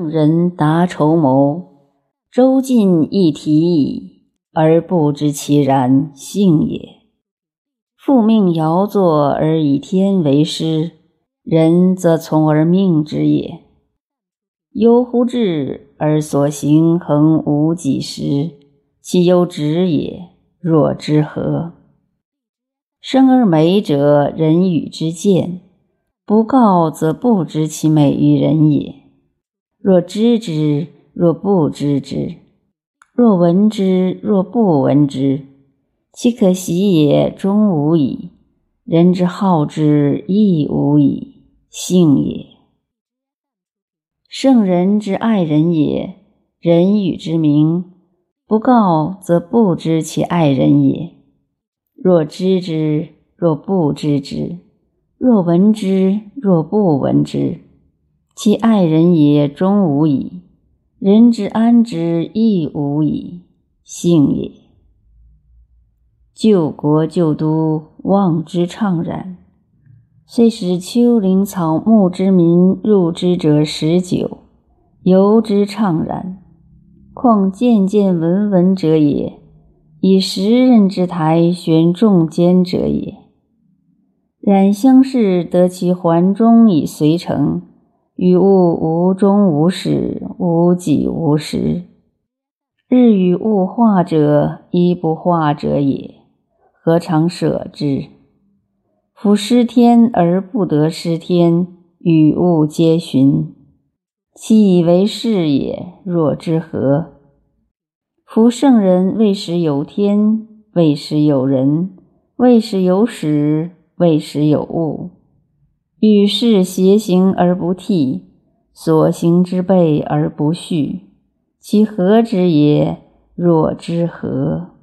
圣人达筹谋，周尽一提矣，而不知其然，性也。复命尧作而以天为师，人则从而命之也。忧乎志而所行恒无几时，其忧止也，若之何？生而美者，人与之见，不告则不知其美于人也。若知之，若不知之；若闻之，若不闻之。其可喜也，终无矣。人之好之，亦无矣。性也。圣人之爱人也，人与之名，不告则不知其爱人也。若知之，若不知之；若闻之，若不闻之。其爱人也，终无矣。人之安之，亦无矣。性也。救国救都，望之怅然。虽使丘陵草木之民入之者十九，犹之怅然。况见见闻闻者也，以时任之台悬众间者也。然乡试得其环中以随成，与物无终无始，无己无时。日与物化者，一不化者也。何尝舍之？夫失天而不得失天，与物皆循，其以为是也。若之何？夫圣人未始有天，未始有人，未始有始，未始有物。与世偕行而不替，所行之辈而不恤，其何之也？若之何？